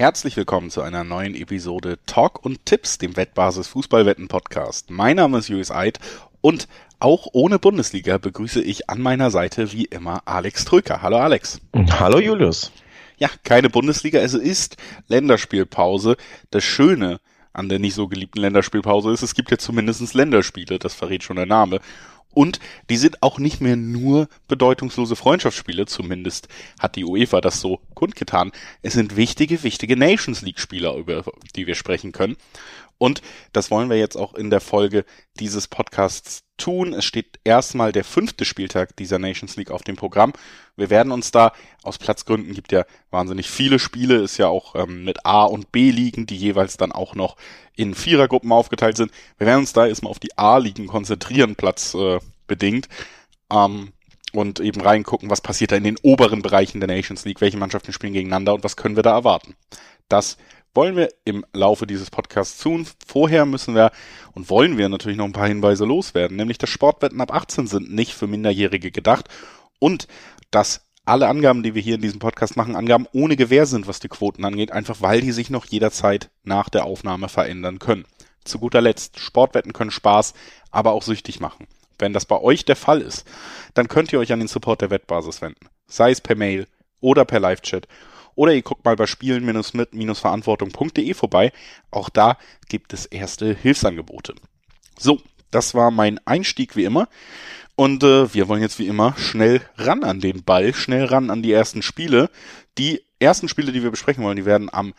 Herzlich willkommen zu einer neuen Episode Talk und Tipps, dem Wettbasis Fußballwetten Podcast. Mein Name ist Julius Eid und auch ohne Bundesliga begrüße ich an meiner Seite wie immer Alex Trücker. Hallo Alex. Hallo Julius. Ja, keine Bundesliga, es ist Länderspielpause. Das Schöne an der nicht so geliebten Länderspielpause ist, es gibt ja zumindest Länderspiele, das verrät schon der Name. Und die sind auch nicht mehr nur bedeutungslose Freundschaftsspiele, zumindest hat die UEFA das so kundgetan. Es sind wichtige, wichtige Nations League Spieler, über die wir sprechen können. Und das wollen wir jetzt auch in der Folge dieses Podcasts tun. Es steht erstmal der fünfte Spieltag dieser Nations League auf dem Programm. Wir werden uns da, aus Platzgründen gibt ja wahnsinnig viele Spiele, ist ja auch ähm, mit A und B liegen, die jeweils dann auch noch in Vierergruppen aufgeteilt sind. Wir werden uns da erstmal auf die A-Ligen konzentrieren, Platz äh. Ähm, und eben reingucken, was passiert da in den oberen Bereichen der Nations League, welche Mannschaften spielen gegeneinander und was können wir da erwarten. Das wollen wir im Laufe dieses Podcasts tun. Vorher müssen wir und wollen wir natürlich noch ein paar Hinweise loswerden, nämlich dass Sportwetten ab 18 sind nicht für Minderjährige gedacht und dass alle Angaben, die wir hier in diesem Podcast machen, Angaben ohne Gewähr sind, was die Quoten angeht, einfach weil die sich noch jederzeit nach der Aufnahme verändern können. Zu guter Letzt, Sportwetten können Spaß, aber auch süchtig machen. Wenn das bei euch der Fall ist, dann könnt ihr euch an den Support der Wettbasis wenden. Sei es per Mail oder per Live-Chat oder ihr guckt mal bei spielen-mit-verantwortung.de vorbei. Auch da gibt es erste Hilfsangebote. So, das war mein Einstieg wie immer. Und äh, wir wollen jetzt wie immer schnell ran an den Ball, schnell ran an die ersten Spiele. Die ersten Spiele, die wir besprechen wollen, die werden am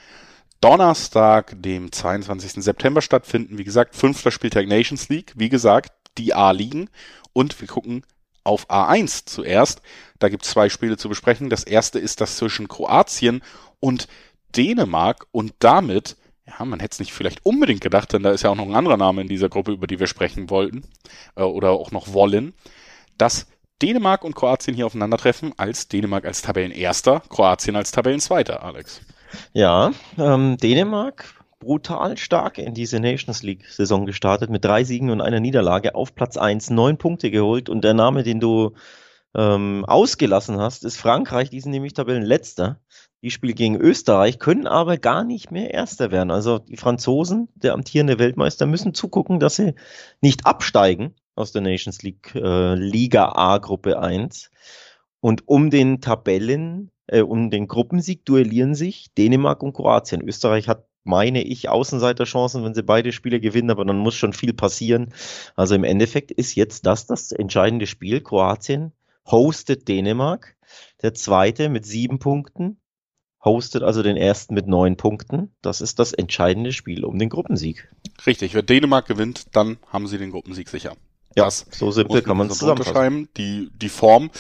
Donnerstag, dem 22. September stattfinden. Wie gesagt, fünfter Spieltag Nations League. Wie gesagt, die A-Ligen. Und wir gucken auf A1 zuerst. Da gibt es zwei Spiele zu besprechen. Das erste ist das zwischen Kroatien und Dänemark und damit, ja, man hätte es nicht vielleicht unbedingt gedacht, denn da ist ja auch noch ein anderer Name in dieser Gruppe, über die wir sprechen wollten äh, oder auch noch wollen, dass Dänemark und Kroatien hier aufeinandertreffen, als Dänemark als Tabellenerster, Kroatien als Tabellenzweiter, Alex. Ja, ähm, Dänemark brutal stark in diese Nations League-Saison gestartet, mit drei Siegen und einer Niederlage auf Platz 1, neun Punkte geholt. Und der Name, den du ähm, ausgelassen hast, ist Frankreich. Die sind nämlich Tabellenletzter. Die spielen gegen Österreich, können aber gar nicht mehr Erster werden. Also die Franzosen, der amtierende Weltmeister, müssen zugucken, dass sie nicht absteigen aus der Nations League äh, Liga A Gruppe 1. Und um den Tabellen, äh, um den Gruppensieg duellieren sich Dänemark und Kroatien. Österreich hat meine ich, Außenseiterchancen, wenn sie beide Spiele gewinnen, aber dann muss schon viel passieren. Also im Endeffekt ist jetzt das das entscheidende Spiel. Kroatien hostet Dänemark, der zweite mit sieben Punkten, hostet also den ersten mit neun Punkten. Das ist das entscheidende Spiel um den Gruppensieg. Richtig, wenn Dänemark gewinnt, dann haben sie den Gruppensieg sicher. Ja, das so simpel kann man es zusammenschreiben. Die, die Form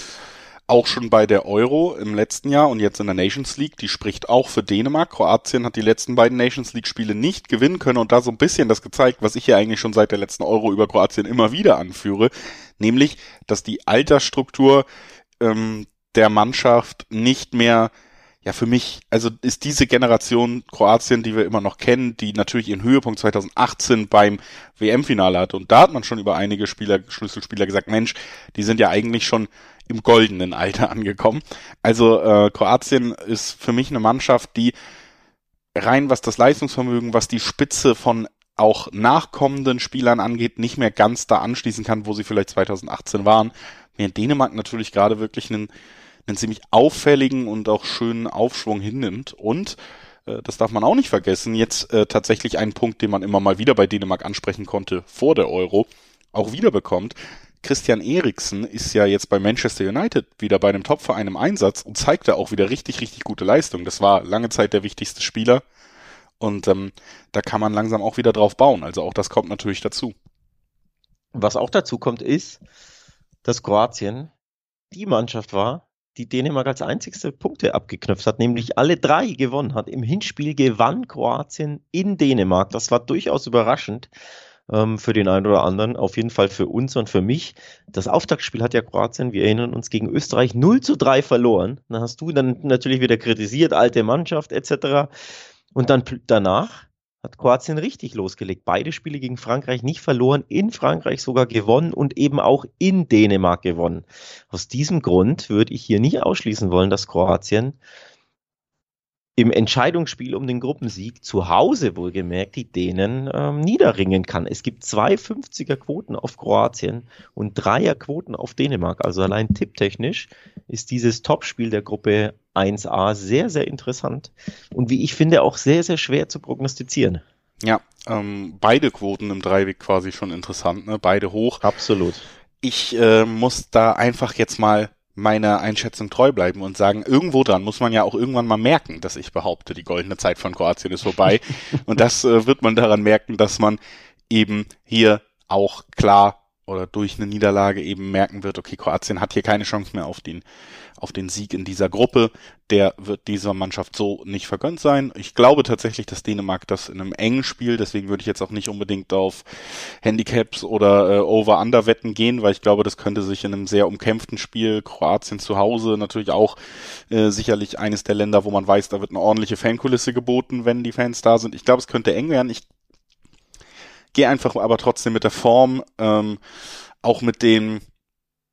auch schon bei der Euro im letzten Jahr und jetzt in der Nations League, die spricht auch für Dänemark. Kroatien hat die letzten beiden Nations League Spiele nicht gewinnen können und da so ein bisschen das gezeigt, was ich ja eigentlich schon seit der letzten Euro über Kroatien immer wieder anführe, nämlich, dass die Altersstruktur ähm, der Mannschaft nicht mehr ja, für mich, also ist diese Generation Kroatien, die wir immer noch kennen, die natürlich ihren Höhepunkt 2018 beim WM-Finale hat. Und da hat man schon über einige Spieler, Schlüsselspieler gesagt, Mensch, die sind ja eigentlich schon im goldenen Alter angekommen. Also äh, Kroatien ist für mich eine Mannschaft, die rein was das Leistungsvermögen, was die Spitze von auch nachkommenden Spielern angeht, nicht mehr ganz da anschließen kann, wo sie vielleicht 2018 waren. Während Dänemark natürlich gerade wirklich einen einen ziemlich auffälligen und auch schönen Aufschwung hinnimmt. Und äh, das darf man auch nicht vergessen, jetzt äh, tatsächlich einen Punkt, den man immer mal wieder bei Dänemark ansprechen konnte vor der Euro, auch wieder bekommt. Christian Eriksen ist ja jetzt bei Manchester United wieder bei einem Topverein im Einsatz und zeigt da auch wieder richtig, richtig gute Leistung. Das war lange Zeit der wichtigste Spieler und ähm, da kann man langsam auch wieder drauf bauen. Also auch das kommt natürlich dazu. Was auch dazu kommt, ist, dass Kroatien die Mannschaft war, die Dänemark als einzigste Punkte abgeknöpft hat, nämlich alle drei gewonnen hat. Im Hinspiel gewann Kroatien in Dänemark. Das war durchaus überraschend ähm, für den einen oder anderen, auf jeden Fall für uns und für mich. Das Auftaktspiel hat ja Kroatien, wir erinnern uns, gegen Österreich 0 zu 3 verloren. Da hast du dann natürlich wieder kritisiert, alte Mannschaft etc. Und dann danach hat Kroatien richtig losgelegt. Beide Spiele gegen Frankreich nicht verloren, in Frankreich sogar gewonnen und eben auch in Dänemark gewonnen. Aus diesem Grund würde ich hier nicht ausschließen wollen, dass Kroatien im Entscheidungsspiel um den Gruppensieg zu Hause wohlgemerkt die Dänen ähm, niederringen kann. Es gibt zwei 50er Quoten auf Kroatien und Dreier Quoten auf Dänemark. Also allein tipptechnisch ist dieses Topspiel der Gruppe 1a sehr, sehr interessant und wie ich finde auch sehr, sehr schwer zu prognostizieren. Ja, ähm, beide Quoten im Dreiweg quasi schon interessant, ne? beide hoch. Absolut. Ich äh, muss da einfach jetzt mal meiner Einschätzung treu bleiben und sagen, irgendwo dran muss man ja auch irgendwann mal merken, dass ich behaupte, die goldene Zeit von Kroatien ist vorbei. und das äh, wird man daran merken, dass man eben hier auch klar oder durch eine Niederlage eben merken wird, okay, Kroatien hat hier keine Chance mehr auf den, auf den Sieg in dieser Gruppe. Der wird dieser Mannschaft so nicht vergönnt sein. Ich glaube tatsächlich, dass Dänemark das in einem engen Spiel, deswegen würde ich jetzt auch nicht unbedingt auf Handicaps oder äh, Over-Under-Wetten gehen, weil ich glaube, das könnte sich in einem sehr umkämpften Spiel, Kroatien zu Hause, natürlich auch äh, sicherlich eines der Länder, wo man weiß, da wird eine ordentliche Fankulisse geboten, wenn die Fans da sind. Ich glaube, es könnte eng werden. Ich gehe einfach aber trotzdem mit der Form, ähm, auch mit den,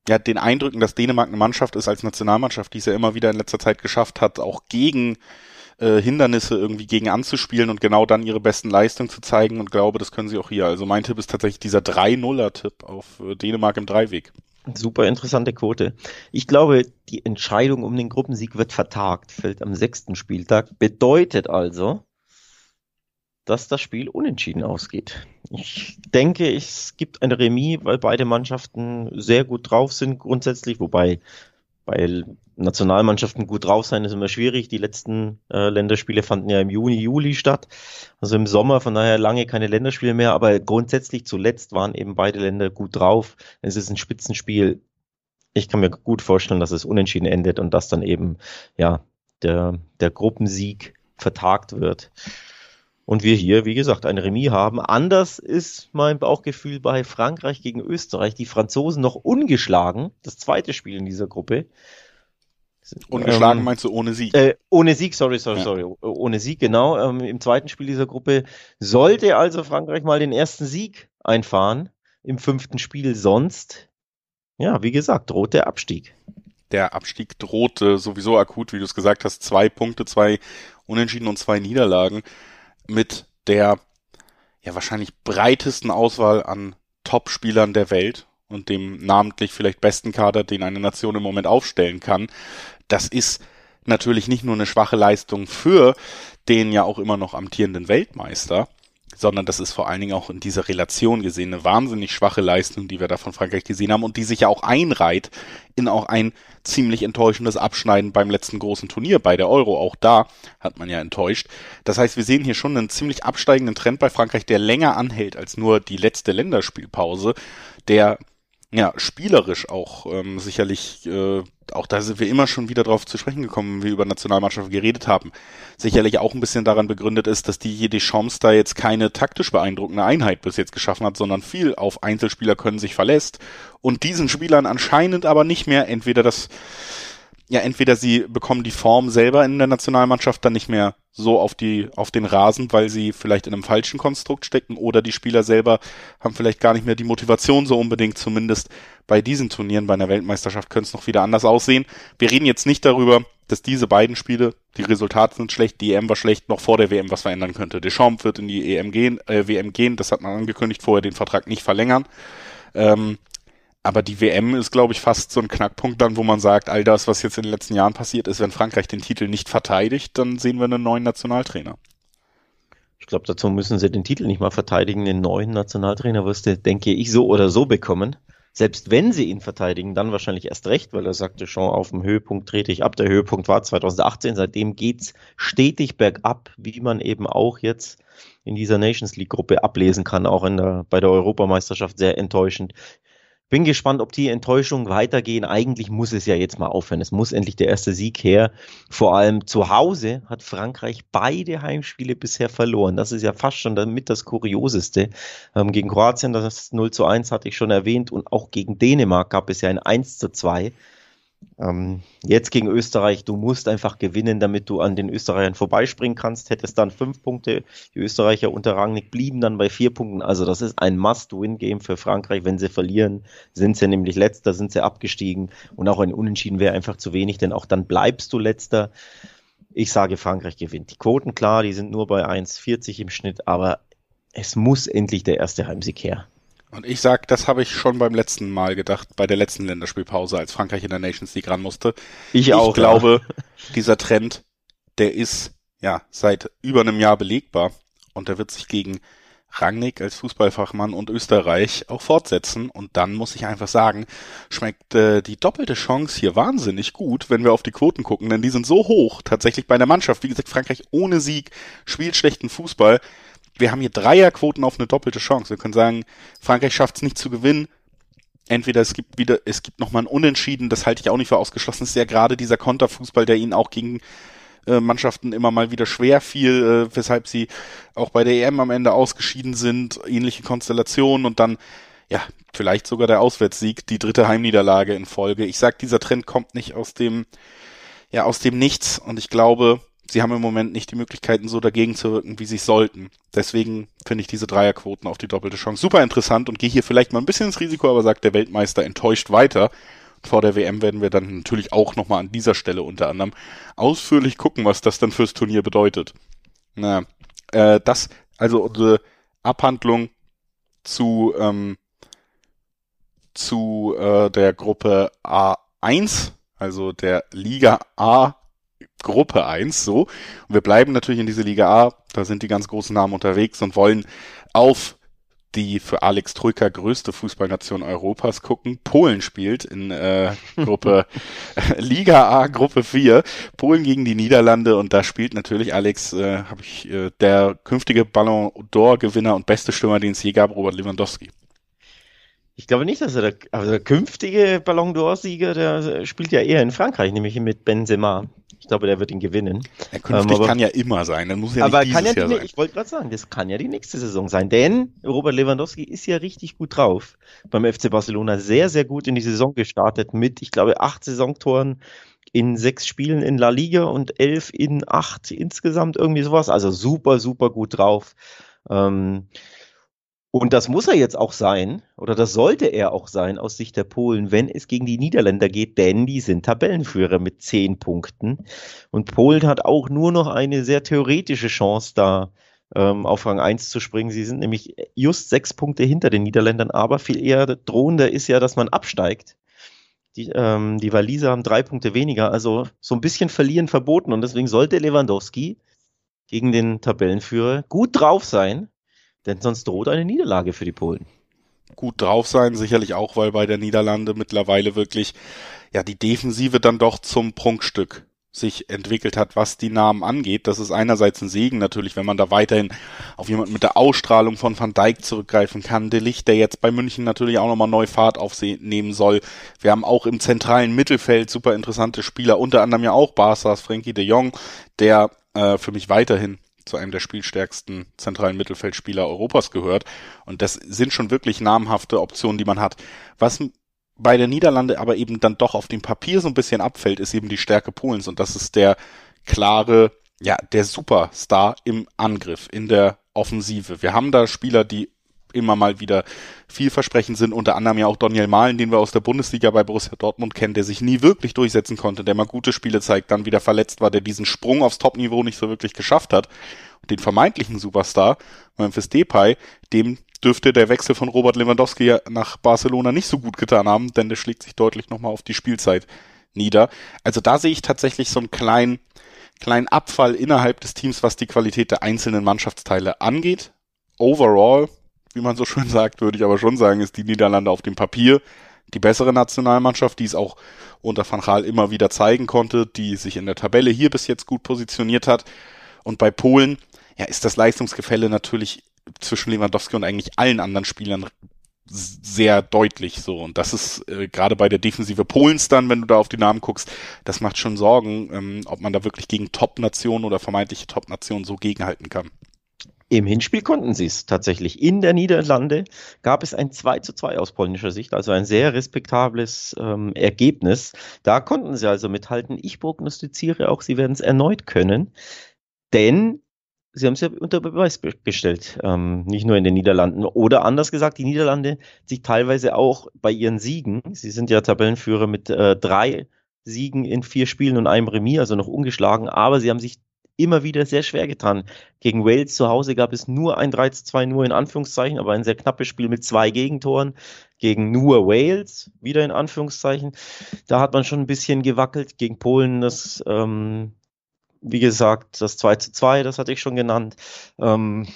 ja, den Eindrücken, dass Dänemark eine Mannschaft ist als Nationalmannschaft, die es ja immer wieder in letzter Zeit geschafft hat, auch gegen äh, Hindernisse irgendwie gegen anzuspielen und genau dann ihre besten Leistungen zu zeigen und glaube, das können sie auch hier. Also mein Tipp ist tatsächlich dieser 3-0er-Tipp auf äh, Dänemark im Dreiweg. Super interessante Quote. Ich glaube, die Entscheidung um den Gruppensieg wird vertagt, fällt am sechsten Spieltag. Bedeutet also, dass das Spiel unentschieden ausgeht. Ich denke, es gibt ein Remis, weil beide Mannschaften sehr gut drauf sind grundsätzlich, wobei bei Nationalmannschaften gut drauf sein ist immer schwierig. Die letzten äh, Länderspiele fanden ja im Juni, Juli statt, also im Sommer, von daher lange keine Länderspiele mehr, aber grundsätzlich zuletzt waren eben beide Länder gut drauf. Es ist ein Spitzenspiel. Ich kann mir gut vorstellen, dass es unentschieden endet und dass dann eben ja der, der Gruppensieg vertagt wird. Und wir hier, wie gesagt, ein Remis haben. Anders ist mein Bauchgefühl bei Frankreich gegen Österreich. Die Franzosen noch ungeschlagen. Das zweite Spiel in dieser Gruppe. Ungeschlagen ähm, meinst du ohne Sieg? Äh, ohne Sieg, sorry, sorry, ja. sorry. Ohne Sieg, genau. Ähm, Im zweiten Spiel dieser Gruppe sollte also Frankreich mal den ersten Sieg einfahren im fünften Spiel. Sonst, ja, wie gesagt, droht der Abstieg. Der Abstieg drohte sowieso akut, wie du es gesagt hast. Zwei Punkte, zwei Unentschieden und zwei Niederlagen mit der ja wahrscheinlich breitesten Auswahl an Top-Spielern der Welt und dem namentlich vielleicht besten Kader, den eine Nation im Moment aufstellen kann. Das ist natürlich nicht nur eine schwache Leistung für den ja auch immer noch amtierenden Weltmeister, sondern das ist vor allen Dingen auch in dieser Relation gesehen eine wahnsinnig schwache Leistung, die wir da von Frankreich gesehen haben und die sich ja auch einreiht in auch ein ziemlich enttäuschendes Abschneiden beim letzten großen Turnier bei der Euro. Auch da hat man ja enttäuscht. Das heißt, wir sehen hier schon einen ziemlich absteigenden Trend bei Frankreich, der länger anhält als nur die letzte Länderspielpause, der ja, spielerisch auch ähm, sicherlich, äh, auch da sind wir immer schon wieder drauf zu sprechen gekommen, wenn wir über Nationalmannschaften geredet haben, sicherlich auch ein bisschen daran begründet ist, dass die jede Chance da jetzt keine taktisch beeindruckende Einheit bis jetzt geschaffen hat, sondern viel auf Einzelspieler können sich verlässt und diesen Spielern anscheinend aber nicht mehr. Entweder das ja, entweder sie bekommen die Form selber in der Nationalmannschaft dann nicht mehr so auf die, auf den Rasen, weil sie vielleicht in einem falschen Konstrukt stecken oder die Spieler selber haben vielleicht gar nicht mehr die Motivation so unbedingt, zumindest bei diesen Turnieren, bei einer Weltmeisterschaft könnte es noch wieder anders aussehen. Wir reden jetzt nicht darüber, dass diese beiden Spiele, die Resultate sind schlecht, die EM war schlecht, noch vor der WM was verändern könnte. Deschamps wird in die EM gehen, äh, WM gehen, das hat man angekündigt, vorher den Vertrag nicht verlängern. Ähm, aber die WM ist, glaube ich, fast so ein Knackpunkt dann, wo man sagt, all das, was jetzt in den letzten Jahren passiert ist, wenn Frankreich den Titel nicht verteidigt, dann sehen wir einen neuen Nationaltrainer. Ich glaube, dazu müssen sie den Titel nicht mal verteidigen. Den neuen Nationaltrainer wirst du, denke ich, so oder so bekommen. Selbst wenn sie ihn verteidigen, dann wahrscheinlich erst recht, weil er sagte schon, auf dem Höhepunkt trete ich ab. Der Höhepunkt war 2018. Seitdem geht's stetig bergab, wie man eben auch jetzt in dieser Nations League Gruppe ablesen kann, auch in der, bei der Europameisterschaft sehr enttäuschend. Bin gespannt, ob die Enttäuschungen weitergehen. Eigentlich muss es ja jetzt mal aufhören. Es muss endlich der erste Sieg her. Vor allem zu Hause hat Frankreich beide Heimspiele bisher verloren. Das ist ja fast schon damit das Kurioseste. Ähm, gegen Kroatien, das 0 zu 1 hatte ich schon erwähnt. Und auch gegen Dänemark gab es ja ein 1 zu 2. Ähm, jetzt gegen Österreich, du musst einfach gewinnen, damit du an den Österreichern vorbeispringen kannst. Hättest dann fünf Punkte. Die Österreicher unter Rangnick blieben dann bei vier Punkten. Also das ist ein Must-Win-Game für Frankreich. Wenn sie verlieren, sind sie nämlich letzter, sind sie abgestiegen. Und auch ein Unentschieden wäre einfach zu wenig, denn auch dann bleibst du letzter Ich sage, Frankreich gewinnt. Die Quoten, klar, die sind nur bei 1,40 im Schnitt, aber es muss endlich der erste Heimsieg her. Und ich sag, das habe ich schon beim letzten Mal gedacht, bei der letzten Länderspielpause, als Frankreich in der Nations League ran musste. Ich, auch. Ich glaube, ja. dieser Trend, der ist ja seit über einem Jahr belegbar und der wird sich gegen Rangnick als Fußballfachmann und Österreich auch fortsetzen. Und dann muss ich einfach sagen, schmeckt äh, die doppelte Chance hier wahnsinnig gut, wenn wir auf die Quoten gucken, denn die sind so hoch, tatsächlich bei der Mannschaft. Wie gesagt, Frankreich ohne Sieg spielt schlechten Fußball. Wir haben hier Dreierquoten auf eine doppelte Chance. Wir können sagen, Frankreich schafft es nicht zu gewinnen. Entweder es gibt wieder, es gibt nochmal ein Unentschieden, das halte ich auch nicht für ausgeschlossen. Es ist ja gerade dieser Konterfußball, der ihnen auch gegen äh, Mannschaften immer mal wieder schwer fiel, äh, weshalb sie auch bei der EM am Ende ausgeschieden sind, ähnliche Konstellationen und dann ja, vielleicht sogar der Auswärtssieg, die dritte Heimniederlage in Folge. Ich sag, dieser Trend kommt nicht aus dem, ja, aus dem Nichts und ich glaube, sie haben im Moment nicht die Möglichkeiten, so dagegen zu wirken, wie sie sollten. Deswegen finde ich diese Dreierquoten auf die doppelte Chance super interessant und gehe hier vielleicht mal ein bisschen ins Risiko, aber sagt der Weltmeister enttäuscht weiter vor der WM werden wir dann natürlich auch nochmal an dieser Stelle unter anderem ausführlich gucken, was das dann fürs Turnier bedeutet. Na, äh, das, also unsere Abhandlung zu, ähm, zu äh, der Gruppe A1, also der Liga A Gruppe 1, so. Und wir bleiben natürlich in dieser Liga A, da sind die ganz großen Namen unterwegs und wollen auf die für Alex Troika größte Fußballnation Europas gucken. Polen spielt in äh, Gruppe Liga A, Gruppe 4. Polen gegen die Niederlande und da spielt natürlich Alex, äh, habe ich, äh, der künftige Ballon d'Or-Gewinner und beste Stürmer, den es je gab, Robert Lewandowski. Ich glaube nicht, dass er der, also der künftige Ballon d'Or-Sieger, der spielt ja eher in Frankreich, nämlich mit Benzema. Ich glaube, der wird ihn gewinnen. Ja, künftig ähm, aber, kann ja immer sein. Dann muss ja aber nicht kann ja die, sein. Ich wollte gerade sagen, das kann ja die nächste Saison sein, denn Robert Lewandowski ist ja richtig gut drauf. Beim FC Barcelona sehr, sehr gut in die Saison gestartet mit, ich glaube, acht Saisontoren in sechs Spielen in La Liga und elf in acht insgesamt, irgendwie sowas. Also super, super gut drauf. Ähm, und das muss er jetzt auch sein, oder das sollte er auch sein aus Sicht der Polen, wenn es gegen die Niederländer geht, denn die sind Tabellenführer mit zehn Punkten. Und Polen hat auch nur noch eine sehr theoretische Chance, da ähm, auf Rang 1 zu springen. Sie sind nämlich just sechs Punkte hinter den Niederländern, aber viel eher drohender ist ja, dass man absteigt. Die, ähm, die Waliser haben drei Punkte weniger, also so ein bisschen verlieren verboten. Und deswegen sollte Lewandowski gegen den Tabellenführer gut drauf sein denn sonst droht eine Niederlage für die Polen. Gut drauf sein, sicherlich auch, weil bei der Niederlande mittlerweile wirklich ja die Defensive dann doch zum Prunkstück sich entwickelt hat, was die Namen angeht. Das ist einerseits ein Segen natürlich, wenn man da weiterhin auf jemanden mit der Ausstrahlung von Van Dijk zurückgreifen kann. De Licht, der jetzt bei München natürlich auch nochmal neu Fahrt aufnehmen soll. Wir haben auch im zentralen Mittelfeld super interessante Spieler, unter anderem ja auch Barca's Frankie de Jong, der äh, für mich weiterhin zu einem der spielstärksten zentralen Mittelfeldspieler Europas gehört. Und das sind schon wirklich namhafte Optionen, die man hat. Was bei der Niederlande aber eben dann doch auf dem Papier so ein bisschen abfällt, ist eben die Stärke Polens. Und das ist der klare, ja, der Superstar im Angriff, in der Offensive. Wir haben da Spieler, die immer mal wieder vielversprechend sind, unter anderem ja auch Daniel Mahlen, den wir aus der Bundesliga bei Borussia Dortmund kennen, der sich nie wirklich durchsetzen konnte, der mal gute Spiele zeigt, dann wieder verletzt war, der diesen Sprung aufs Topniveau nicht so wirklich geschafft hat. Und den vermeintlichen Superstar, Memphis Depay, dem dürfte der Wechsel von Robert Lewandowski nach Barcelona nicht so gut getan haben, denn der schlägt sich deutlich nochmal auf die Spielzeit nieder. Also da sehe ich tatsächlich so einen kleinen, kleinen Abfall innerhalb des Teams, was die Qualität der einzelnen Mannschaftsteile angeht. Overall wie man so schön sagt, würde ich aber schon sagen, ist die Niederlande auf dem Papier die bessere Nationalmannschaft, die es auch unter Van Gaal immer wieder zeigen konnte, die sich in der Tabelle hier bis jetzt gut positioniert hat. Und bei Polen, ja, ist das Leistungsgefälle natürlich zwischen Lewandowski und eigentlich allen anderen Spielern sehr deutlich so. Und das ist äh, gerade bei der Defensive Polens dann, wenn du da auf die Namen guckst, das macht schon Sorgen, ähm, ob man da wirklich gegen Top-Nationen oder vermeintliche Top-Nationen so gegenhalten kann. Im Hinspiel konnten sie es tatsächlich. In der Niederlande gab es ein 2 zu 2 aus polnischer Sicht, also ein sehr respektables ähm, Ergebnis. Da konnten sie also mithalten. Ich prognostiziere auch, sie werden es erneut können, denn sie haben es ja unter Beweis gestellt, ähm, nicht nur in den Niederlanden. Oder anders gesagt, die Niederlande sich teilweise auch bei ihren Siegen, sie sind ja Tabellenführer mit äh, drei Siegen in vier Spielen und einem Remis, also noch ungeschlagen, aber sie haben sich immer wieder sehr schwer getan. Gegen Wales zu Hause gab es nur ein 3 2 nur in Anführungszeichen, aber ein sehr knappes Spiel mit zwei Gegentoren. Gegen nur Wales, wieder in Anführungszeichen. Da hat man schon ein bisschen gewackelt. Gegen Polen, das, ähm, wie gesagt, das 2 zu 2, das hatte ich schon genannt. Ähm,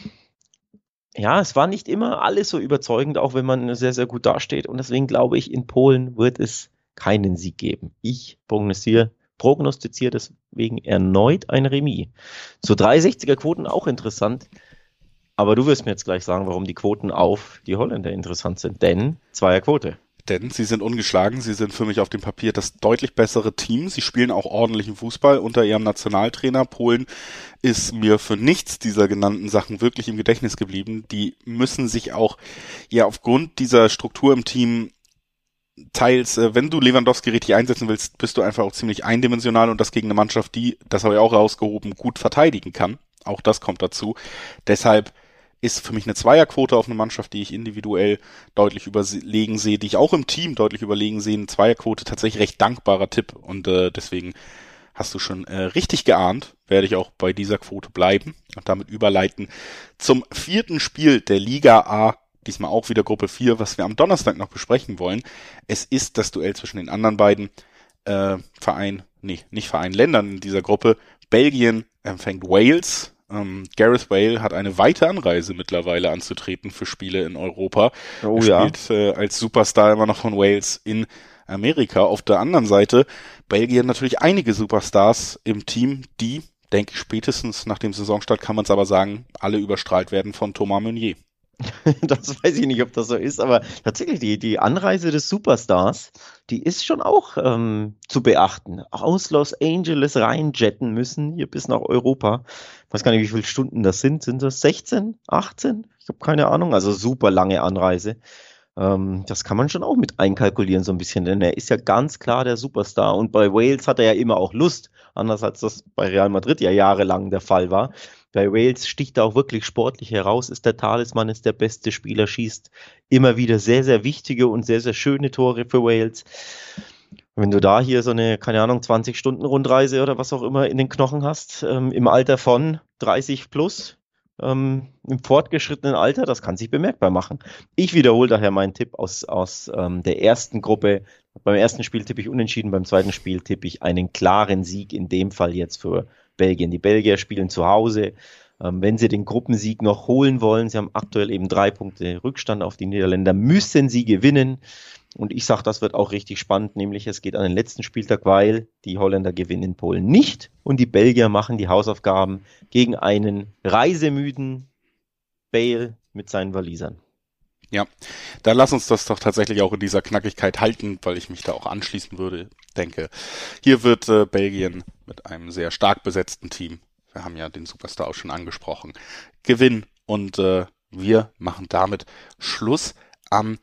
ja, es war nicht immer alles so überzeugend, auch wenn man sehr, sehr gut dasteht. Und deswegen glaube ich, in Polen wird es keinen Sieg geben. Ich prognostiziere prognostiziert deswegen erneut ein Remis. Zu 360er Quoten auch interessant. Aber du wirst mir jetzt gleich sagen, warum die Quoten auf die Holländer interessant sind. Denn Zweierquote. Denn sie sind ungeschlagen, sie sind für mich auf dem Papier das deutlich bessere Team. Sie spielen auch ordentlichen Fußball unter ihrem Nationaltrainer. Polen ist mir für nichts dieser genannten Sachen wirklich im Gedächtnis geblieben. Die müssen sich auch ja aufgrund dieser Struktur im Team teils, äh, wenn du Lewandowski richtig einsetzen willst, bist du einfach auch ziemlich eindimensional und das gegen eine Mannschaft, die, das habe ich auch rausgehoben, gut verteidigen kann. Auch das kommt dazu. Deshalb ist für mich eine Zweierquote auf eine Mannschaft, die ich individuell deutlich überlegen sehe, die ich auch im Team deutlich überlegen sehe, eine Zweierquote tatsächlich recht dankbarer Tipp und äh, deswegen hast du schon äh, richtig geahnt, werde ich auch bei dieser Quote bleiben und damit überleiten zum vierten Spiel der Liga A diesmal auch wieder Gruppe 4, was wir am Donnerstag noch besprechen wollen. Es ist das Duell zwischen den anderen beiden äh, Verein, nee, nicht Verein, Ländern in dieser Gruppe. Belgien empfängt Wales. Ähm, Gareth Whale hat eine weite Anreise mittlerweile anzutreten für Spiele in Europa. Oh, er spielt ja. äh, als Superstar immer noch von Wales in Amerika. Auf der anderen Seite Belgien natürlich einige Superstars im Team, die, denke ich, spätestens nach dem Saisonstart kann man es aber sagen, alle überstrahlt werden von Thomas Meunier. das weiß ich nicht, ob das so ist, aber tatsächlich die, die Anreise des Superstars, die ist schon auch ähm, zu beachten. Aus Los Angeles reinjetten müssen, hier bis nach Europa. Ich weiß gar nicht, wie viele Stunden das sind. Sind das 16, 18? Ich habe keine Ahnung. Also super lange Anreise. Ähm, das kann man schon auch mit einkalkulieren, so ein bisschen, denn er ist ja ganz klar der Superstar. Und bei Wales hat er ja immer auch Lust, anders als das bei Real Madrid ja jahrelang der Fall war. Bei Wales sticht er auch wirklich sportlich heraus, ist der Talisman, ist der beste Spieler, schießt immer wieder sehr, sehr wichtige und sehr, sehr schöne Tore für Wales. Wenn du da hier so eine, keine Ahnung, 20 Stunden Rundreise oder was auch immer in den Knochen hast, ähm, im Alter von 30 plus, ähm, im fortgeschrittenen Alter, das kann sich bemerkbar machen. Ich wiederhole daher meinen Tipp aus, aus ähm, der ersten Gruppe. Beim ersten Spiel tippe ich unentschieden, beim zweiten Spiel tippe ich einen klaren Sieg, in dem Fall jetzt für Belgien. Die Belgier spielen zu Hause. Ähm, wenn sie den Gruppensieg noch holen wollen, sie haben aktuell eben drei Punkte Rückstand auf die Niederländer, müssen sie gewinnen. Und ich sage, das wird auch richtig spannend, nämlich es geht an den letzten Spieltag, weil die Holländer gewinnen in Polen nicht und die Belgier machen die Hausaufgaben gegen einen reisemüden Bale mit seinen Walisern. Ja, dann lass uns das doch tatsächlich auch in dieser Knackigkeit halten, weil ich mich da auch anschließen würde. Denke, hier wird äh, Belgien mit einem sehr stark besetzten Team, wir haben ja den Superstar auch schon angesprochen, gewinnen. Und äh, wir machen damit Schluss am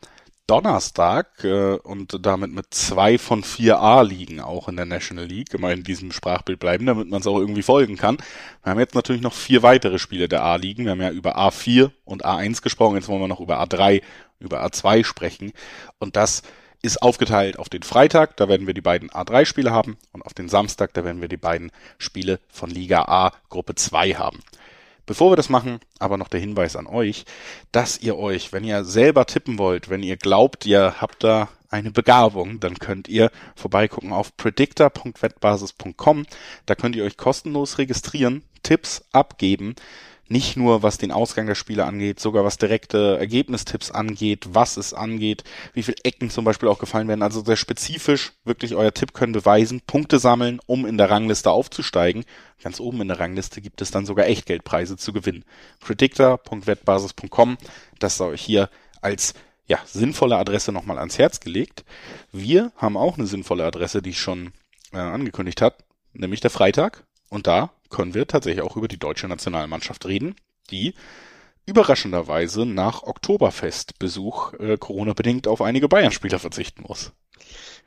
Donnerstag äh, und damit mit zwei von vier A-Ligen auch in der National League immer in diesem Sprachbild bleiben, damit man es auch irgendwie folgen kann. Wir haben jetzt natürlich noch vier weitere Spiele der A-Ligen. Wir haben ja über A4 und A1 gesprochen, jetzt wollen wir noch über A3, über A2 sprechen. Und das ist aufgeteilt auf den Freitag, da werden wir die beiden A3-Spiele haben und auf den Samstag, da werden wir die beiden Spiele von Liga A Gruppe 2 haben. Bevor wir das machen, aber noch der Hinweis an euch, dass ihr euch, wenn ihr selber tippen wollt, wenn ihr glaubt, ihr habt da eine Begabung, dann könnt ihr vorbeigucken auf predictor.wettbasis.com. Da könnt ihr euch kostenlos registrieren, Tipps abgeben nicht nur was den Ausgang der Spiele angeht, sogar was direkte Ergebnistipps angeht, was es angeht, wie viele Ecken zum Beispiel auch gefallen werden. Also sehr spezifisch, wirklich euer Tipp können beweisen, Punkte sammeln, um in der Rangliste aufzusteigen. Ganz oben in der Rangliste gibt es dann sogar Echtgeldpreise zu gewinnen. Predictor.wettbasis.com, das sei euch hier als ja, sinnvolle Adresse nochmal ans Herz gelegt. Wir haben auch eine sinnvolle Adresse, die ich schon äh, angekündigt hat, nämlich der Freitag. Und da können wir tatsächlich auch über die deutsche Nationalmannschaft reden, die überraschenderweise nach Oktoberfestbesuch äh, Corona-bedingt auf einige Bayern-Spieler verzichten muss.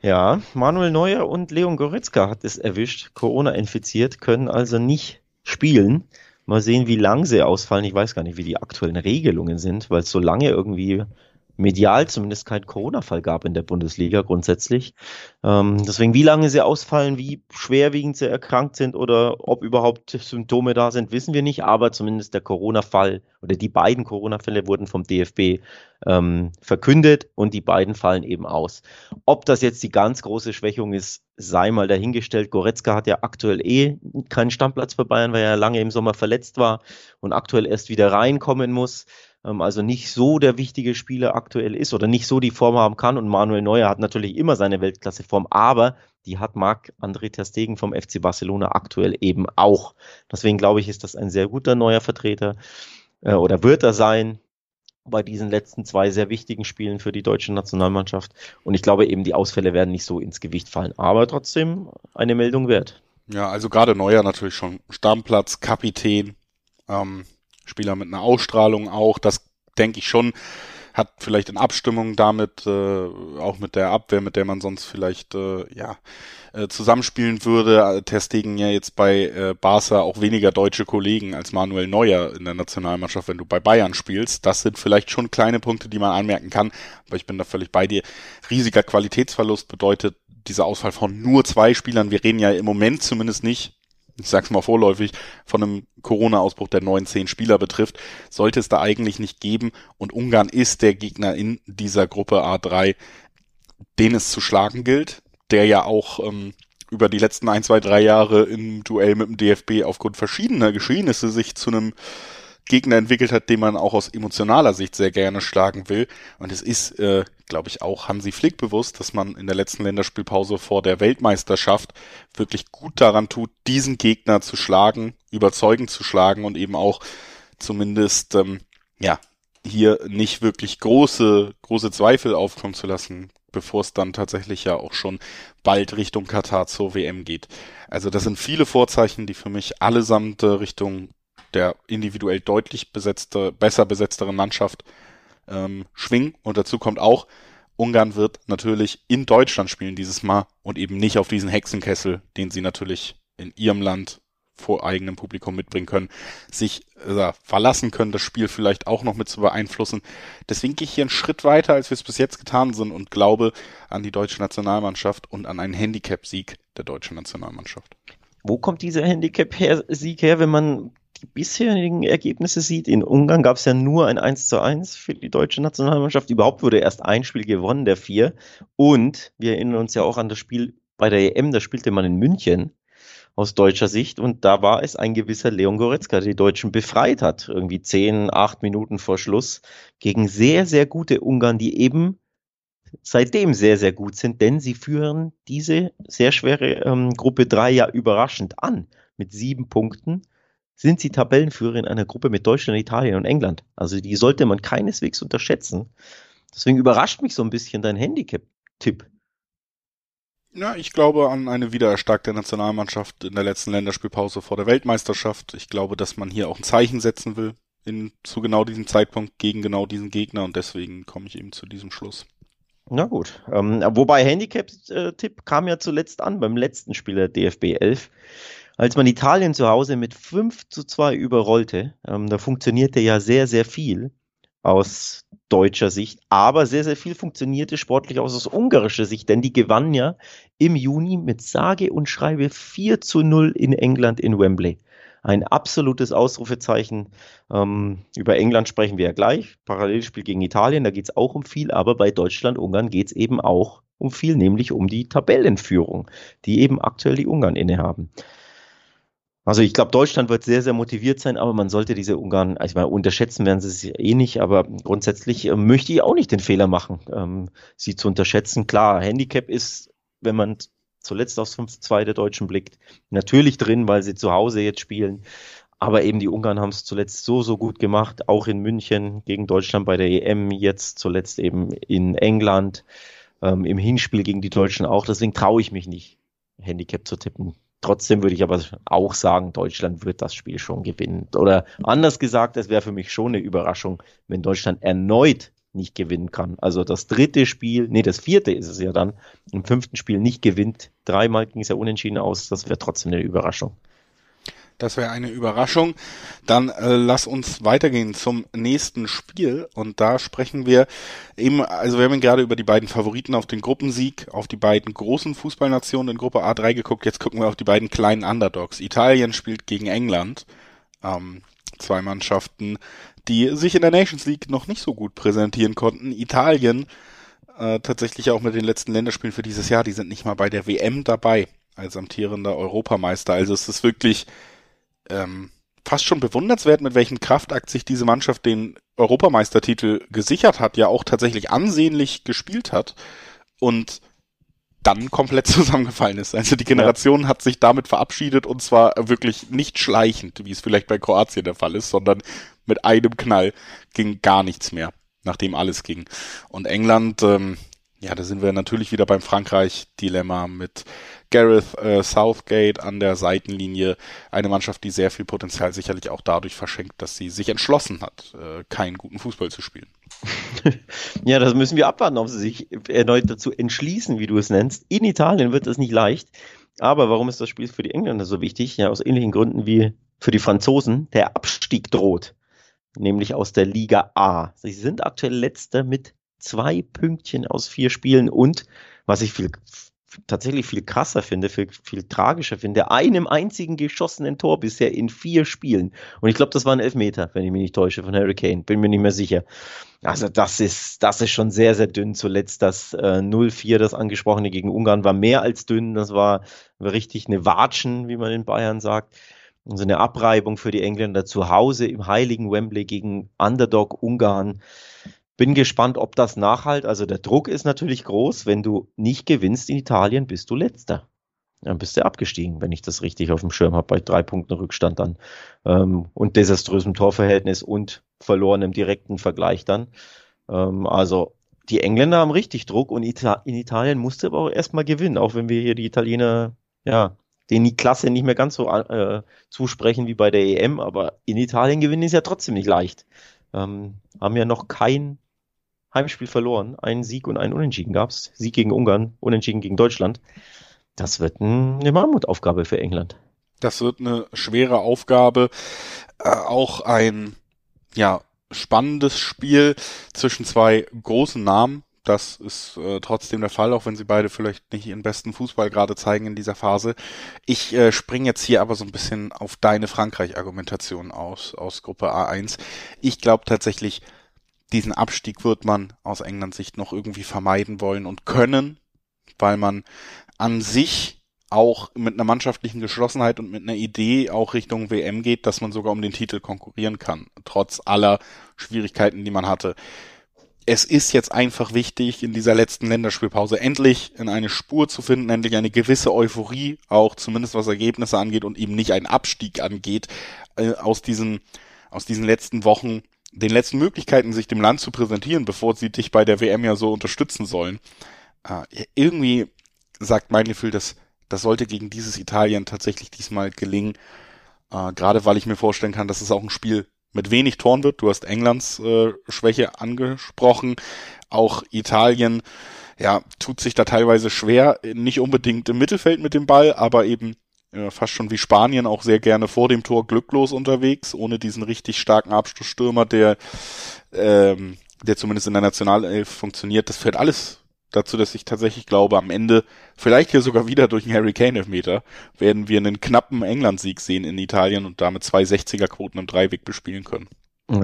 Ja, Manuel Neuer und Leon Goretzka hat es erwischt, Corona infiziert, können also nicht spielen. Mal sehen, wie lang sie ausfallen. Ich weiß gar nicht, wie die aktuellen Regelungen sind, weil es so lange irgendwie medial zumindest keinen Corona-Fall gab in der Bundesliga grundsätzlich. Ähm, deswegen, wie lange sie ausfallen, wie schwerwiegend sie erkrankt sind oder ob überhaupt Symptome da sind, wissen wir nicht. Aber zumindest der Corona-Fall oder die beiden Corona-Fälle wurden vom DFB ähm, verkündet und die beiden fallen eben aus. Ob das jetzt die ganz große Schwächung ist, sei mal dahingestellt. Goretzka hat ja aktuell eh keinen Stammplatz für Bayern, weil er lange im Sommer verletzt war und aktuell erst wieder reinkommen muss also nicht so der wichtige Spieler aktuell ist oder nicht so die Form haben kann. Und Manuel Neuer hat natürlich immer seine Weltklasseform, aber die hat Marc-André Terstegen vom FC Barcelona aktuell eben auch. Deswegen glaube ich, ist das ein sehr guter neuer Vertreter äh, oder wird er sein bei diesen letzten zwei sehr wichtigen Spielen für die deutsche Nationalmannschaft. Und ich glaube eben, die Ausfälle werden nicht so ins Gewicht fallen, aber trotzdem eine Meldung wert. Ja, also gerade Neuer natürlich schon Stammplatz, Kapitän. Ähm, Spieler mit einer Ausstrahlung auch. Das denke ich schon, hat vielleicht in Abstimmung damit, äh, auch mit der Abwehr, mit der man sonst vielleicht äh, ja äh, zusammenspielen würde. Testegen ja jetzt bei äh, Barca auch weniger deutsche Kollegen als Manuel Neuer in der Nationalmannschaft, wenn du bei Bayern spielst. Das sind vielleicht schon kleine Punkte, die man anmerken kann, aber ich bin da völlig bei dir. Riesiger Qualitätsverlust bedeutet dieser Ausfall von nur zwei Spielern. Wir reden ja im Moment zumindest nicht ich sag's mal vorläufig, von einem Corona-Ausbruch, der 19 Spieler betrifft, sollte es da eigentlich nicht geben. Und Ungarn ist der Gegner in dieser Gruppe A3, den es zu schlagen gilt, der ja auch ähm, über die letzten ein, zwei, drei Jahre im Duell mit dem DFB aufgrund verschiedener Geschehnisse sich zu einem Gegner entwickelt hat, den man auch aus emotionaler Sicht sehr gerne schlagen will. Und es ist, äh, glaube ich, auch Hansi Flick bewusst, dass man in der letzten Länderspielpause vor der Weltmeisterschaft wirklich gut daran tut, diesen Gegner zu schlagen, überzeugend zu schlagen und eben auch zumindest, ähm, ja, hier nicht wirklich große, große Zweifel aufkommen zu lassen, bevor es dann tatsächlich ja auch schon bald Richtung Katar zur WM geht. Also das sind viele Vorzeichen, die für mich allesamt äh, Richtung der individuell deutlich besetzte, besser besetzteren Mannschaft ähm, schwingen. Und dazu kommt auch, Ungarn wird natürlich in Deutschland spielen dieses Mal und eben nicht auf diesen Hexenkessel, den sie natürlich in ihrem Land vor eigenem Publikum mitbringen können, sich äh, verlassen können, das Spiel vielleicht auch noch mit zu beeinflussen. Deswegen gehe ich hier einen Schritt weiter, als wir es bis jetzt getan sind und glaube an die deutsche Nationalmannschaft und an einen Handicap-Sieg der deutschen Nationalmannschaft. Wo kommt dieser Handicap-Sieg her, wenn man die bisherigen Ergebnisse sieht, in Ungarn gab es ja nur ein 1 zu 1 für die deutsche Nationalmannschaft. Überhaupt wurde erst ein Spiel gewonnen, der vier. Und wir erinnern uns ja auch an das Spiel bei der EM, da spielte man in München aus deutscher Sicht und da war es ein gewisser Leon Goretzka, der die Deutschen befreit hat, irgendwie zehn, acht Minuten vor Schluss gegen sehr, sehr gute Ungarn, die eben seitdem sehr, sehr gut sind, denn sie führen diese sehr schwere ähm, Gruppe 3 ja überraschend an mit sieben Punkten sind sie Tabellenführer in einer Gruppe mit Deutschland, Italien und England. Also die sollte man keineswegs unterschätzen. Deswegen überrascht mich so ein bisschen dein Handicap-Tipp. Ja, ich glaube an eine wiedererstarkte Nationalmannschaft in der letzten Länderspielpause vor der Weltmeisterschaft. Ich glaube, dass man hier auch ein Zeichen setzen will in, zu genau diesem Zeitpunkt gegen genau diesen Gegner und deswegen komme ich eben zu diesem Schluss. Na gut. Ähm, wobei Handicap-Tipp kam ja zuletzt an beim letzten Spiel der DFB 11. Als man Italien zu Hause mit 5 zu 2 überrollte, ähm, da funktionierte ja sehr, sehr viel aus deutscher Sicht, aber sehr, sehr viel funktionierte sportlich auch aus ungarischer Sicht, denn die gewannen ja im Juni mit sage und schreibe 4 zu 0 in England in Wembley. Ein absolutes Ausrufezeichen. Ähm, über England sprechen wir ja gleich. Parallelspiel gegen Italien, da geht es auch um viel, aber bei Deutschland, Ungarn geht es eben auch um viel, nämlich um die Tabellenführung, die eben aktuell die Ungarn innehaben. Also ich glaube, Deutschland wird sehr, sehr motiviert sein, aber man sollte diese Ungarn, also mal unterschätzen werden sie es eh nicht, aber grundsätzlich äh, möchte ich auch nicht den Fehler machen, ähm, sie zu unterschätzen. Klar, Handicap ist, wenn man zuletzt aufs 5-2 der Deutschen blickt, natürlich drin, weil sie zu Hause jetzt spielen. Aber eben die Ungarn haben es zuletzt so, so gut gemacht, auch in München gegen Deutschland bei der EM, jetzt zuletzt eben in England, ähm, im Hinspiel gegen die Deutschen auch. Deswegen traue ich mich nicht, Handicap zu tippen. Trotzdem würde ich aber auch sagen, Deutschland wird das Spiel schon gewinnen. Oder anders gesagt, es wäre für mich schon eine Überraschung, wenn Deutschland erneut nicht gewinnen kann. Also das dritte Spiel, nee, das vierte ist es ja dann, im fünften Spiel nicht gewinnt. Dreimal ging es ja unentschieden aus, das wäre trotzdem eine Überraschung. Das wäre eine Überraschung. Dann äh, lass uns weitergehen zum nächsten Spiel und da sprechen wir eben, also wir haben gerade über die beiden Favoriten auf den Gruppensieg, auf die beiden großen Fußballnationen in Gruppe A3 geguckt. Jetzt gucken wir auf die beiden kleinen Underdogs. Italien spielt gegen England. Ähm, zwei Mannschaften, die sich in der Nations League noch nicht so gut präsentieren konnten. Italien äh, tatsächlich auch mit den letzten Länderspielen für dieses Jahr, die sind nicht mal bei der WM dabei als amtierender Europameister. Also es ist wirklich ähm, fast schon bewundernswert, mit welchem Kraftakt sich diese Mannschaft den Europameistertitel gesichert hat, ja auch tatsächlich ansehnlich gespielt hat und dann komplett zusammengefallen ist. Also die Generation ja. hat sich damit verabschiedet und zwar wirklich nicht schleichend, wie es vielleicht bei Kroatien der Fall ist, sondern mit einem Knall ging gar nichts mehr, nachdem alles ging. Und England, ähm, ja, da sind wir natürlich wieder beim Frankreich-Dilemma mit Gareth äh, Southgate an der Seitenlinie. Eine Mannschaft, die sehr viel Potenzial sicherlich auch dadurch verschenkt, dass sie sich entschlossen hat, äh, keinen guten Fußball zu spielen. ja, das müssen wir abwarten, ob sie sich erneut dazu entschließen, wie du es nennst. In Italien wird das nicht leicht. Aber warum ist das Spiel für die Engländer so wichtig? Ja, aus ähnlichen Gründen wie für die Franzosen. Der Abstieg droht. Nämlich aus der Liga A. Sie sind aktuell letzter mit zwei Pünktchen aus vier Spielen und was ich viel tatsächlich viel krasser finde, viel, viel tragischer finde, einem einzigen geschossenen Tor bisher in vier Spielen. Und ich glaube, das war ein Elfmeter, wenn ich mich nicht täusche, von Harry Kane. Bin mir nicht mehr sicher. Also das ist, das ist schon sehr, sehr dünn. Zuletzt das äh, 0-4, das angesprochene gegen Ungarn, war mehr als dünn. Das war, war richtig eine Watschen, wie man in Bayern sagt. Und so eine Abreibung für die Engländer zu Hause im heiligen Wembley gegen Underdog Ungarn. Bin gespannt, ob das nachhalt. Also der Druck ist natürlich groß. Wenn du nicht gewinnst in Italien, bist du letzter. Dann bist du abgestiegen, wenn ich das richtig auf dem Schirm habe, bei drei Punkten Rückstand dann. Ähm, und desaströsem Torverhältnis und verlorenem direkten Vergleich dann. Ähm, also die Engländer haben richtig Druck und Ita in Italien musste aber auch erstmal gewinnen, auch wenn wir hier die Italiener, ja, denen die Klasse nicht mehr ganz so äh, zusprechen wie bei der EM, aber in Italien gewinnen ist ja trotzdem nicht leicht. Ähm, haben ja noch kein Heimspiel verloren. Einen Sieg und einen Unentschieden gab es. Sieg gegen Ungarn, Unentschieden gegen Deutschland. Das wird eine Mammutaufgabe für England. Das wird eine schwere Aufgabe. Äh, auch ein ja, spannendes Spiel zwischen zwei großen Namen. Das ist äh, trotzdem der Fall, auch wenn sie beide vielleicht nicht ihren besten Fußball gerade zeigen in dieser Phase. Ich äh, springe jetzt hier aber so ein bisschen auf deine Frankreich-Argumentation aus, aus Gruppe A1. Ich glaube tatsächlich, diesen Abstieg wird man aus Englands Sicht noch irgendwie vermeiden wollen und können, weil man an sich auch mit einer mannschaftlichen Geschlossenheit und mit einer Idee auch Richtung WM geht, dass man sogar um den Titel konkurrieren kann, trotz aller Schwierigkeiten, die man hatte. Es ist jetzt einfach wichtig, in dieser letzten Länderspielpause endlich in eine Spur zu finden, endlich eine gewisse Euphorie, auch zumindest was Ergebnisse angeht und eben nicht einen Abstieg angeht, äh, aus diesen, aus diesen letzten Wochen den letzten Möglichkeiten, sich dem Land zu präsentieren, bevor sie dich bei der WM ja so unterstützen sollen. Äh, irgendwie sagt mein Gefühl, dass das sollte gegen dieses Italien tatsächlich diesmal gelingen. Äh, Gerade weil ich mir vorstellen kann, dass es auch ein Spiel mit wenig Toren wird. Du hast Englands äh, Schwäche angesprochen. Auch Italien, ja, tut sich da teilweise schwer, nicht unbedingt im Mittelfeld mit dem Ball, aber eben äh, fast schon wie Spanien auch sehr gerne vor dem Tor glücklos unterwegs, ohne diesen richtig starken Abschlussstürmer, der, ähm, der zumindest in der Nationalelf funktioniert. Das führt alles dazu, dass ich tatsächlich glaube, am Ende, vielleicht hier sogar wieder durch einen Harry Kane Elfmeter, werden wir einen knappen England-Sieg sehen in Italien und damit zwei 60er-Quoten im Dreiweg bespielen können.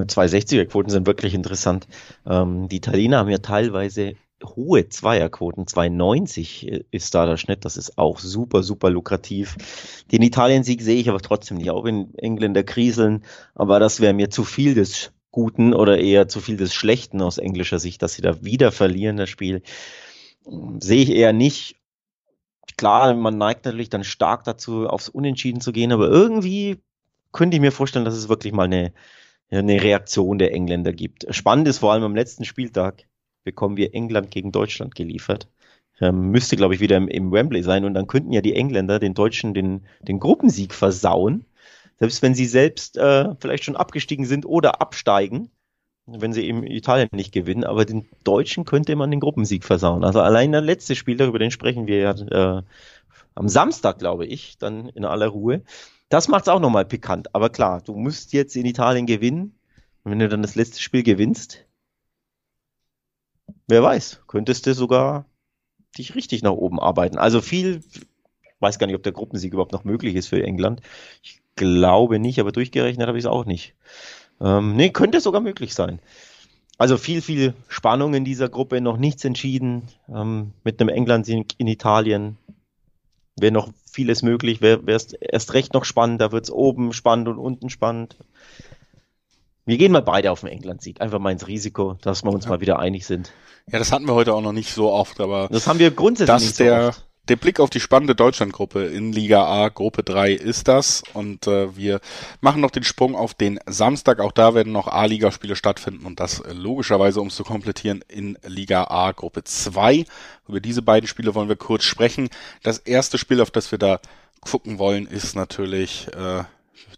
Zwei 60er-Quoten sind wirklich interessant. Ähm, die Italiener haben ja teilweise hohe Zweierquoten. 2,90 ist da der Schnitt. Das ist auch super, super lukrativ. Den Italien-Sieg sehe ich aber trotzdem nicht. Auch wenn Engländer kriseln. Aber das wäre mir zu viel des Guten oder eher zu viel des Schlechten aus englischer Sicht, dass sie da wieder verlieren, das Spiel. Sehe ich eher nicht. Klar, man neigt natürlich dann stark dazu, aufs Unentschieden zu gehen, aber irgendwie könnte ich mir vorstellen, dass es wirklich mal eine, eine Reaktion der Engländer gibt. Spannend ist vor allem am letzten Spieltag, bekommen wir England gegen Deutschland geliefert. Ähm, müsste, glaube ich, wieder im, im, Wembley sein. Und dann könnten ja die Engländer den Deutschen den, den Gruppensieg versauen. Selbst wenn sie selbst äh, vielleicht schon abgestiegen sind oder absteigen, wenn sie eben Italien nicht gewinnen. Aber den Deutschen könnte man den Gruppensieg versauen. Also allein der letzte Spiel, darüber den sprechen wir ja äh, am Samstag, glaube ich, dann in aller Ruhe. Das macht es auch nochmal pikant. Aber klar, du musst jetzt in Italien gewinnen. Und wenn du dann das letzte Spiel gewinnst, wer weiß, könntest du sogar dich richtig nach oben arbeiten. Also viel, ich weiß gar nicht, ob der Gruppensieg überhaupt noch möglich ist für England. Ich glaube nicht, aber durchgerechnet habe ich es auch nicht. Ähm, nee, könnte sogar möglich sein. Also viel, viel Spannung in dieser Gruppe, noch nichts entschieden. Ähm, mit einem England-Sieg in Italien wäre noch vieles möglich, wäre es erst recht noch spannend, da wird es oben spannend und unten spannend. Wir gehen mal beide auf den England-Sieg, einfach mal ins Risiko, dass wir uns ja. mal wieder einig sind. Ja, das hatten wir heute auch noch nicht so oft, aber das haben wir grundsätzlich nicht so der, oft der Blick auf die spannende Deutschlandgruppe in Liga A, Gruppe 3 ist das. Und äh, wir machen noch den Sprung auf den Samstag. Auch da werden noch A-Liga-Spiele stattfinden und das äh, logischerweise, um es zu komplettieren, in Liga A, Gruppe 2. Über diese beiden Spiele wollen wir kurz sprechen. Das erste Spiel, auf das wir da gucken wollen, ist natürlich... Äh,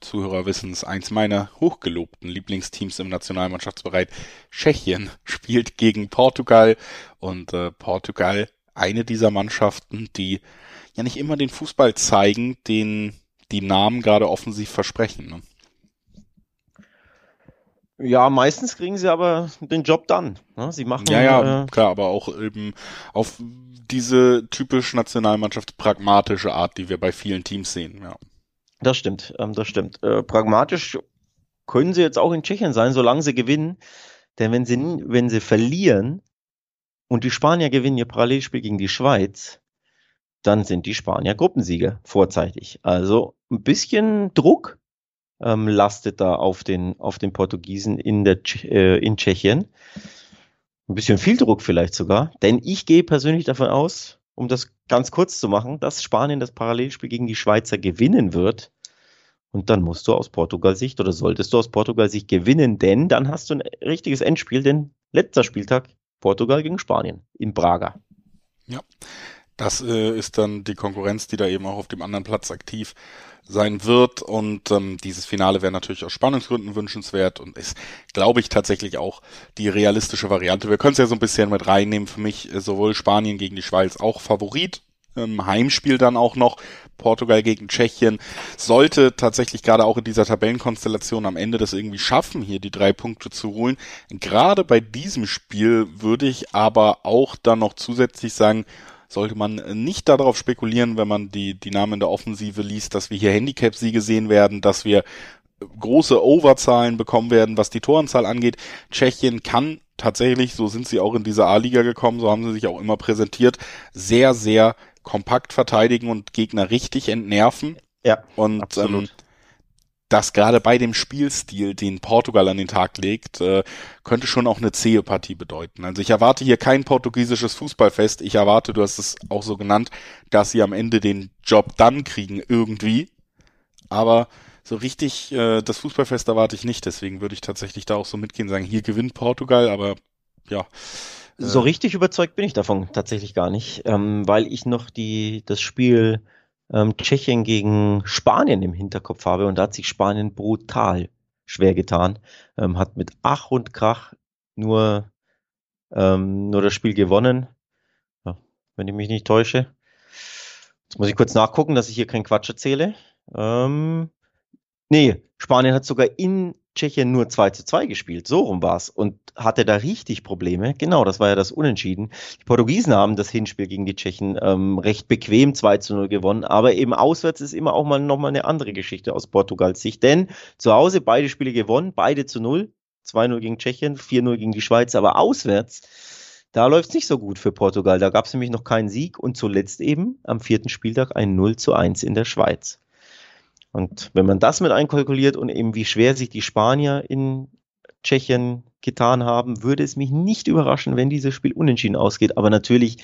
Zuhörer wissen es, eins meiner hochgelobten Lieblingsteams im Nationalmannschaftsbereich, Tschechien, spielt gegen Portugal und äh, Portugal eine dieser Mannschaften, die ja nicht immer den Fußball zeigen, den die Namen gerade offensiv versprechen. Ne? Ja, meistens kriegen sie aber den Job dann. Ne? Sie machen ja, ja, äh, klar, aber auch eben auf diese typisch Nationalmannschaft pragmatische Art, die wir bei vielen Teams sehen. Ja. Das stimmt, ähm, das stimmt. Äh, pragmatisch können sie jetzt auch in Tschechien sein, solange sie gewinnen. Denn wenn sie, wenn sie verlieren, und die Spanier gewinnen ihr Parallelspiel gegen die Schweiz, dann sind die Spanier Gruppensieger vorzeitig. Also ein bisschen Druck ähm, lastet da auf den, auf den Portugiesen in, der, äh, in Tschechien. Ein bisschen viel Druck vielleicht sogar, denn ich gehe persönlich davon aus, um das ganz kurz zu machen, dass Spanien das Parallelspiel gegen die Schweizer gewinnen wird. Und dann musst du aus Portugal-Sicht oder solltest du aus Portugal-Sicht gewinnen, denn dann hast du ein richtiges Endspiel, denn letzter Spieltag Portugal gegen Spanien in Braga. Ja, das äh, ist dann die Konkurrenz, die da eben auch auf dem anderen Platz aktiv sein wird. Und ähm, dieses Finale wäre natürlich aus Spannungsgründen wünschenswert und ist, glaube ich, tatsächlich auch die realistische Variante. Wir können es ja so ein bisschen mit reinnehmen. Für mich äh, sowohl Spanien gegen die Schweiz auch Favorit. Ähm, Heimspiel dann auch noch. Portugal gegen Tschechien sollte tatsächlich gerade auch in dieser Tabellenkonstellation am Ende das irgendwie schaffen, hier die drei Punkte zu holen. Gerade bei diesem Spiel würde ich aber auch dann noch zusätzlich sagen, sollte man nicht darauf spekulieren, wenn man die, die Namen der Offensive liest, dass wir hier Handicap-Siege sehen werden, dass wir große Overzahlen bekommen werden, was die Toranzahl angeht. Tschechien kann tatsächlich, so sind sie auch in dieser A-Liga gekommen, so haben sie sich auch immer präsentiert, sehr, sehr kompakt verteidigen und Gegner richtig entnerven. Ja. Und absolut. Ähm, das gerade bei dem Spielstil, den Portugal an den Tag legt, äh, könnte schon auch eine zähe Partie bedeuten. Also ich erwarte hier kein portugiesisches Fußballfest. Ich erwarte, du hast es auch so genannt, dass sie am Ende den Job dann kriegen irgendwie. Aber so richtig äh, das Fußballfest erwarte ich nicht. Deswegen würde ich tatsächlich da auch so mitgehen, sagen, hier gewinnt Portugal, aber ja. So richtig überzeugt bin ich davon tatsächlich gar nicht, ähm, weil ich noch die, das Spiel ähm, Tschechien gegen Spanien im Hinterkopf habe und da hat sich Spanien brutal schwer getan, ähm, hat mit Ach und Krach nur, ähm, nur das Spiel gewonnen, ja, wenn ich mich nicht täusche. Jetzt muss ich kurz nachgucken, dass ich hier keinen Quatsch erzähle. Ähm, nee, Spanien hat sogar in Tschechien nur 2 zu 2 gespielt, so rum war's und hatte da richtig Probleme. Genau, das war ja das Unentschieden. Die Portugiesen haben das Hinspiel gegen die Tschechen ähm, recht bequem 2 zu 0 gewonnen, aber eben auswärts ist immer auch mal nochmal eine andere Geschichte aus Portugals Sicht, denn zu Hause beide Spiele gewonnen, beide zu 0, 2-0 gegen Tschechien, 4-0 gegen die Schweiz, aber auswärts, da läuft's nicht so gut für Portugal. Da gab's nämlich noch keinen Sieg und zuletzt eben am vierten Spieltag ein 0 zu 1 in der Schweiz. Und wenn man das mit einkalkuliert und eben wie schwer sich die Spanier in Tschechien getan haben, würde es mich nicht überraschen, wenn dieses Spiel unentschieden ausgeht. Aber natürlich,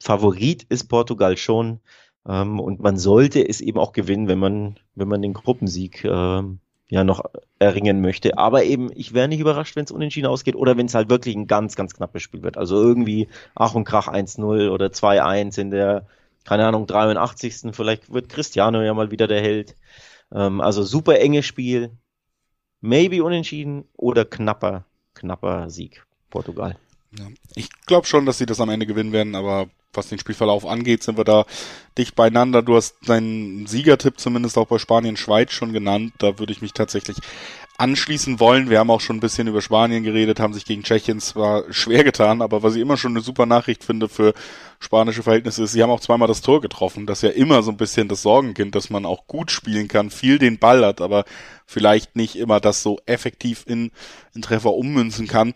Favorit ist Portugal schon. Ähm, und man sollte es eben auch gewinnen, wenn man, wenn man den Gruppensieg ähm, ja noch erringen möchte. Aber eben, ich wäre nicht überrascht, wenn es unentschieden ausgeht oder wenn es halt wirklich ein ganz, ganz knappes Spiel wird. Also irgendwie Ach und Krach 1-0 oder 2-1 in der keine Ahnung, 83. Vielleicht wird Cristiano ja mal wieder der Held. Ähm, also super enges Spiel. Maybe unentschieden oder knapper, knapper Sieg Portugal. Ja. Ich glaube schon, dass sie das am Ende gewinnen werden, aber was den Spielverlauf angeht, sind wir da dicht beieinander. Du hast deinen Siegertipp zumindest auch bei Spanien-Schweiz schon genannt. Da würde ich mich tatsächlich anschließen wollen. Wir haben auch schon ein bisschen über Spanien geredet, haben sich gegen Tschechien zwar schwer getan, aber was ich immer schon eine super Nachricht finde für spanische Verhältnisse ist, sie haben auch zweimal das Tor getroffen. Das ist ja immer so ein bisschen das Sorgenkind, dass man auch gut spielen kann, viel den Ball hat, aber vielleicht nicht immer das so effektiv in, in Treffer ummünzen kann.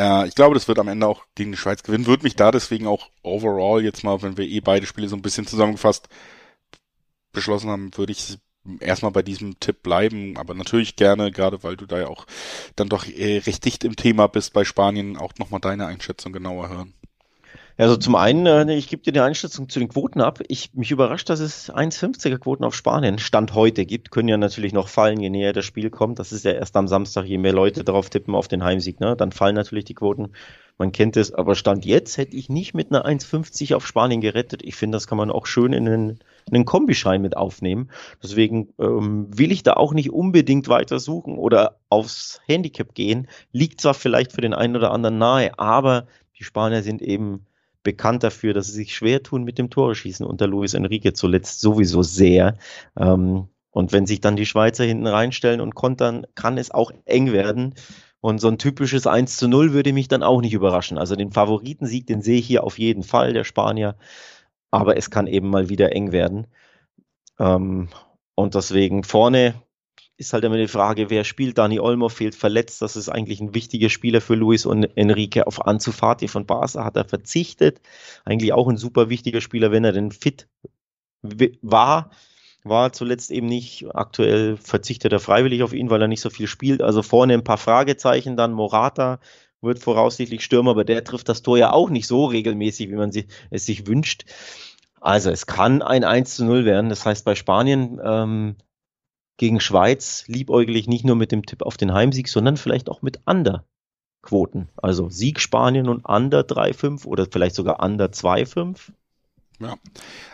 Äh, ich glaube, das wird am Ende auch gegen die Schweiz gewinnen. Würde mich da deswegen auch overall jetzt mal, wenn wir eh beide Spiele so ein bisschen zusammengefasst beschlossen haben, würde ich erstmal bei diesem Tipp bleiben, aber natürlich gerne, gerade weil du da ja auch dann doch äh, recht dicht im Thema bist bei Spanien, auch nochmal deine Einschätzung genauer hören. Also zum einen, äh, ich gebe dir die Einschätzung zu den Quoten ab. Ich mich überrascht, dass es 1,50er Quoten auf Spanien Stand heute gibt. Können ja natürlich noch fallen, je näher das Spiel kommt. Das ist ja erst am Samstag, je mehr Leute darauf tippen auf den Heimsieg. Ne? Dann fallen natürlich die Quoten. Man kennt es, aber Stand jetzt hätte ich nicht mit einer 1,50 auf Spanien gerettet. Ich finde, das kann man auch schön in einen, in einen Kombischein mit aufnehmen. Deswegen ähm, will ich da auch nicht unbedingt weiter suchen oder aufs Handicap gehen. Liegt zwar vielleicht für den einen oder anderen nahe, aber die Spanier sind eben bekannt dafür, dass sie sich schwer tun mit dem Tore-Schießen unter Luis Enrique zuletzt sowieso sehr. Ähm, und wenn sich dann die Schweizer hinten reinstellen und kontern, kann es auch eng werden. Und so ein typisches 1 zu 0 würde mich dann auch nicht überraschen. Also den Favoritensieg, den sehe ich hier auf jeden Fall, der Spanier. Aber es kann eben mal wieder eng werden. Ähm, und deswegen vorne ist halt immer die Frage, wer spielt. Dani Olmo fehlt verletzt. Das ist eigentlich ein wichtiger Spieler für Luis und Enrique. Auf Ansu Fati von Barca hat er verzichtet. Eigentlich auch ein super wichtiger Spieler, wenn er denn fit war. War zuletzt eben nicht. Aktuell verzichtet er freiwillig auf ihn, weil er nicht so viel spielt. Also vorne ein paar Fragezeichen. Dann Morata wird voraussichtlich Stürmer, aber der trifft das Tor ja auch nicht so regelmäßig, wie man es sich wünscht. Also es kann ein 1 zu 0 werden. Das heißt, bei Spanien ähm, gegen Schweiz liebäugel ich nicht nur mit dem Tipp auf den Heimsieg, sondern vielleicht auch mit Under-Quoten. Also Sieg Spanien und Under 3,5 oder vielleicht sogar Under 2,5. Ja,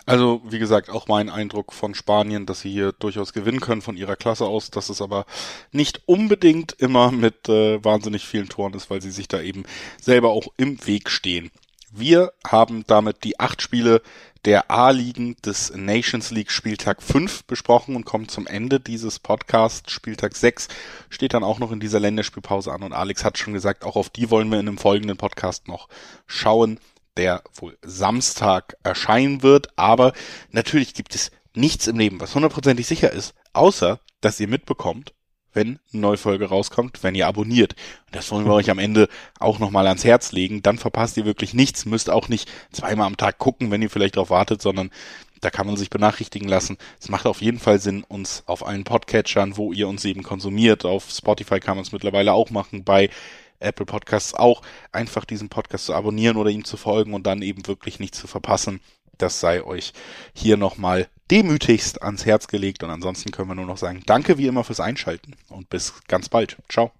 also wie gesagt, auch mein Eindruck von Spanien, dass sie hier durchaus gewinnen können von ihrer Klasse aus, dass es aber nicht unbedingt immer mit äh, wahnsinnig vielen Toren ist, weil sie sich da eben selber auch im Weg stehen. Wir haben damit die acht Spiele der A-Ligen des Nations League Spieltag 5 besprochen und kommen zum Ende dieses Podcasts. Spieltag 6 steht dann auch noch in dieser Länderspielpause an und Alex hat schon gesagt, auch auf die wollen wir in einem folgenden Podcast noch schauen, der wohl Samstag erscheinen wird. Aber natürlich gibt es nichts im Leben, was hundertprozentig sicher ist, außer dass ihr mitbekommt, wenn eine neue Folge rauskommt, wenn ihr abonniert. Das wollen wir euch am Ende auch nochmal ans Herz legen. Dann verpasst ihr wirklich nichts, müsst auch nicht zweimal am Tag gucken, wenn ihr vielleicht darauf wartet, sondern da kann man sich benachrichtigen lassen. Es macht auf jeden Fall Sinn, uns auf allen Podcatchern, wo ihr uns eben konsumiert, auf Spotify kann man es mittlerweile auch machen, bei Apple Podcasts auch, einfach diesen Podcast zu abonnieren oder ihm zu folgen und dann eben wirklich nichts zu verpassen. Das sei euch hier nochmal demütigst ans Herz gelegt. Und ansonsten können wir nur noch sagen, danke wie immer fürs Einschalten und bis ganz bald. Ciao.